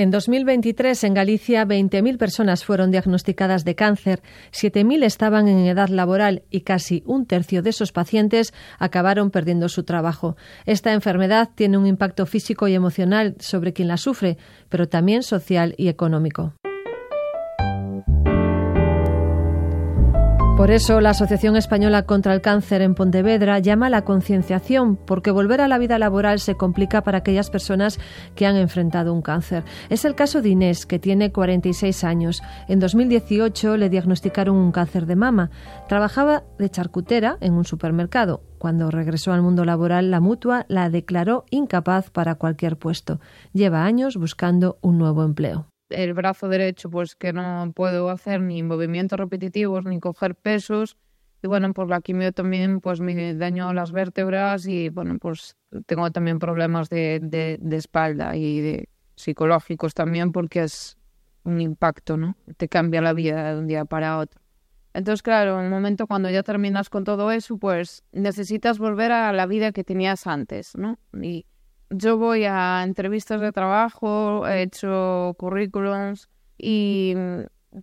En 2023, en Galicia, 20.000 personas fueron diagnosticadas de cáncer, 7.000 estaban en edad laboral y casi un tercio de esos pacientes acabaron perdiendo su trabajo. Esta enfermedad tiene un impacto físico y emocional sobre quien la sufre, pero también social y económico. Por eso, la Asociación Española contra el Cáncer en Pontevedra llama a la concienciación, porque volver a la vida laboral se complica para aquellas personas que han enfrentado un cáncer. Es el caso de Inés, que tiene 46 años. En 2018 le diagnosticaron un cáncer de mama. Trabajaba de charcutera en un supermercado. Cuando regresó al mundo laboral, la mutua la declaró incapaz para cualquier puesto. Lleva años buscando un nuevo empleo el brazo derecho, pues que no puedo hacer ni movimientos repetitivos ni coger pesos. Y bueno, pues la quimio también pues me dañó las vértebras y bueno, pues tengo también problemas de, de, de espalda y de psicológicos también porque es un impacto, ¿no? Te cambia la vida de un día para otro. Entonces, claro, en el momento cuando ya terminas con todo eso, pues necesitas volver a la vida que tenías antes, ¿no? Y, yo voy a entrevistas de trabajo, he hecho currículums y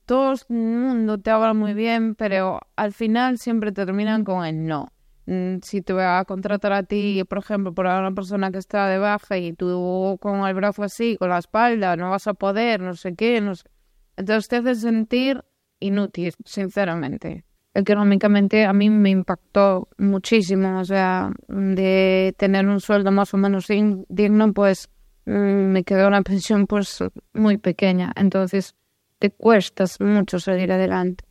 todo el mundo te habla muy bien, pero al final siempre terminan con el no. Mm, si te voy a contratar a ti, por ejemplo, por una persona que está de baja y tú con el brazo así, con la espalda, no vas a poder, no sé qué, no sé. Entonces te hace sentir inútil, sinceramente económicamente a mí me impactó muchísimo, o sea, de tener un sueldo más o menos digno, pues mm, me quedó una pensión pues muy pequeña, entonces te cuestas mucho salir adelante.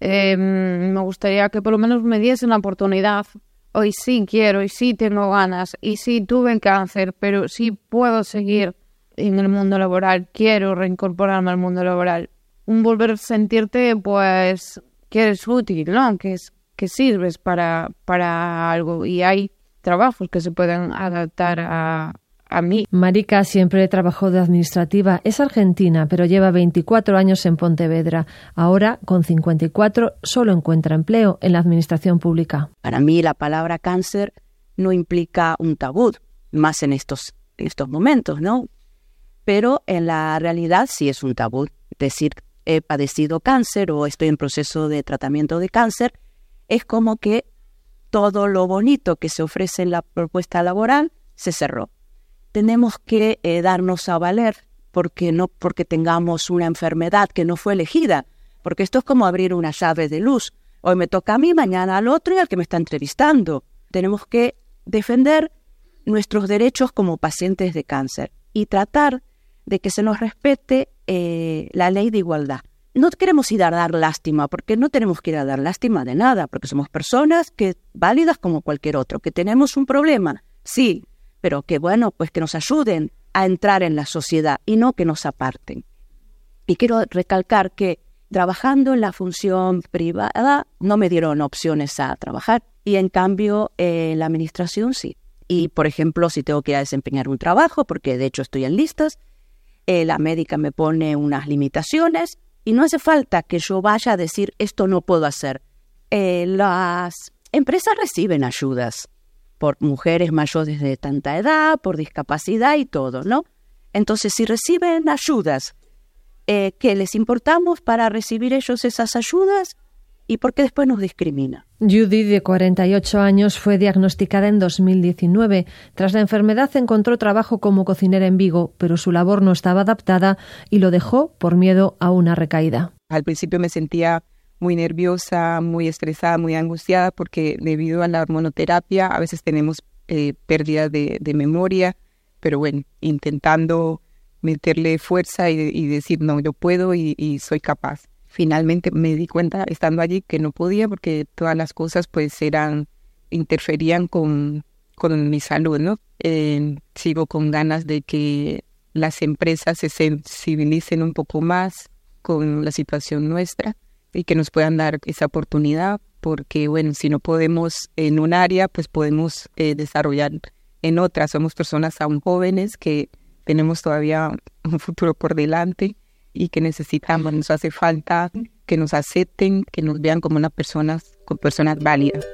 Em, me gustaría que por lo menos me diese una oportunidad. Hoy sí quiero, y sí tengo ganas, y sí tuve cáncer, pero sí puedo seguir en el mundo laboral, quiero reincorporarme al mundo laboral. Un volver a sentirte pues que eres útil, ¿no? Que, es, que sirves para, para algo y hay trabajos que se pueden adaptar a, a mí. Marica siempre trabajó de administrativa. Es argentina, pero lleva 24 años en Pontevedra. Ahora, con 54, solo encuentra empleo en la administración pública. Para mí, la palabra cáncer no implica un tabú, más en estos, en estos momentos, ¿no? Pero en la realidad sí es un tabú. Decir he padecido cáncer o estoy en proceso de tratamiento de cáncer, es como que todo lo bonito que se ofrece en la propuesta laboral se cerró. Tenemos que eh, darnos a valer porque no porque tengamos una enfermedad que no fue elegida, porque esto es como abrir una llave de luz. Hoy me toca a mí, mañana al otro y al que me está entrevistando. Tenemos que defender nuestros derechos como pacientes de cáncer y tratar de que se nos respete eh, la ley de igualdad. No queremos ir a dar lástima, porque no tenemos que ir a dar lástima de nada, porque somos personas que válidas como cualquier otro, que tenemos un problema, sí, pero que bueno, pues que nos ayuden a entrar en la sociedad y no que nos aparten. Y quiero recalcar que trabajando en la función privada no me dieron opciones a trabajar y en cambio en la administración sí. Y por ejemplo, si tengo que desempeñar un trabajo, porque de hecho estoy en listas, la médica me pone unas limitaciones y no hace falta que yo vaya a decir esto no puedo hacer. Eh, las empresas reciben ayudas por mujeres mayores de tanta edad, por discapacidad y todo, ¿no? Entonces, si reciben ayudas, eh, ¿qué les importamos para recibir ellos esas ayudas? Y por qué después nos discrimina. Judy, de 48 años, fue diagnosticada en 2019. Tras la enfermedad encontró trabajo como cocinera en Vigo, pero su labor no estaba adaptada y lo dejó por miedo a una recaída. Al principio me sentía muy nerviosa, muy estresada, muy angustiada, porque debido a la hormonoterapia a veces tenemos eh, pérdida de, memoria, pero bueno, intentando meterle fuerza y, decir, no, yo puedo y soy capaz finalmente me di cuenta estando allí que no podía porque todas las cosas pues eran, interferían con, con mi salud, ¿no? Eh, sigo con ganas de que las empresas se sensibilicen un poco más con la situación nuestra y que nos puedan dar esa oportunidad porque bueno, si no podemos en un área, pues podemos eh, desarrollar en otras. Somos personas aún jóvenes que tenemos todavía un futuro por delante y que necesitamos, nos hace falta que nos acepten, que nos vean como una personas, como personas válidas.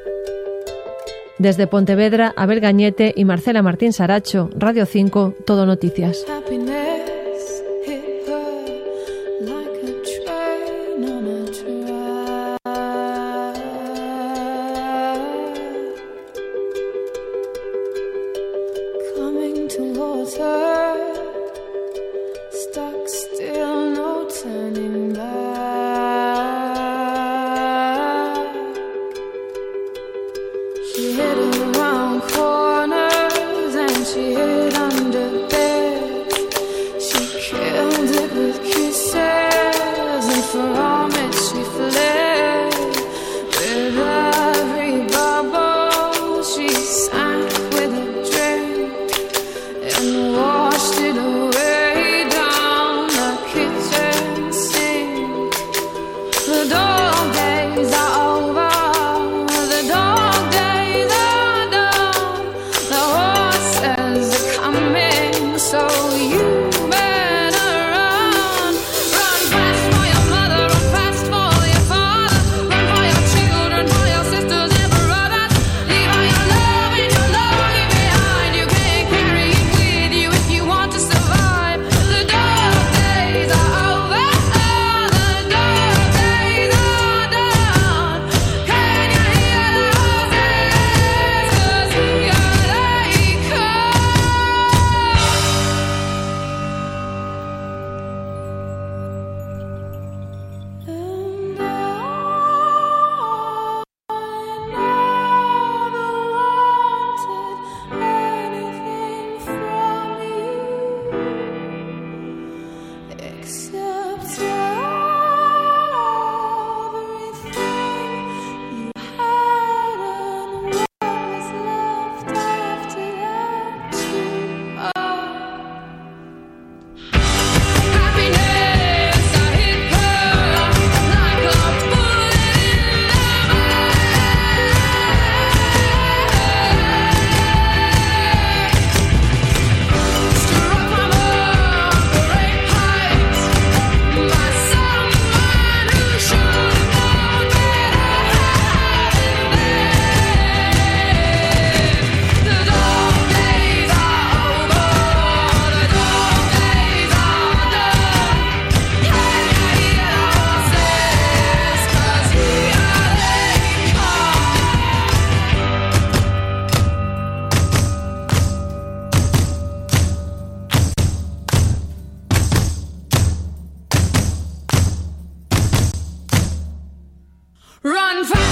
Desde Pontevedra, Abel Gañete y Marcela Martín Saracho, Radio 5, Todo Noticias. Run fast!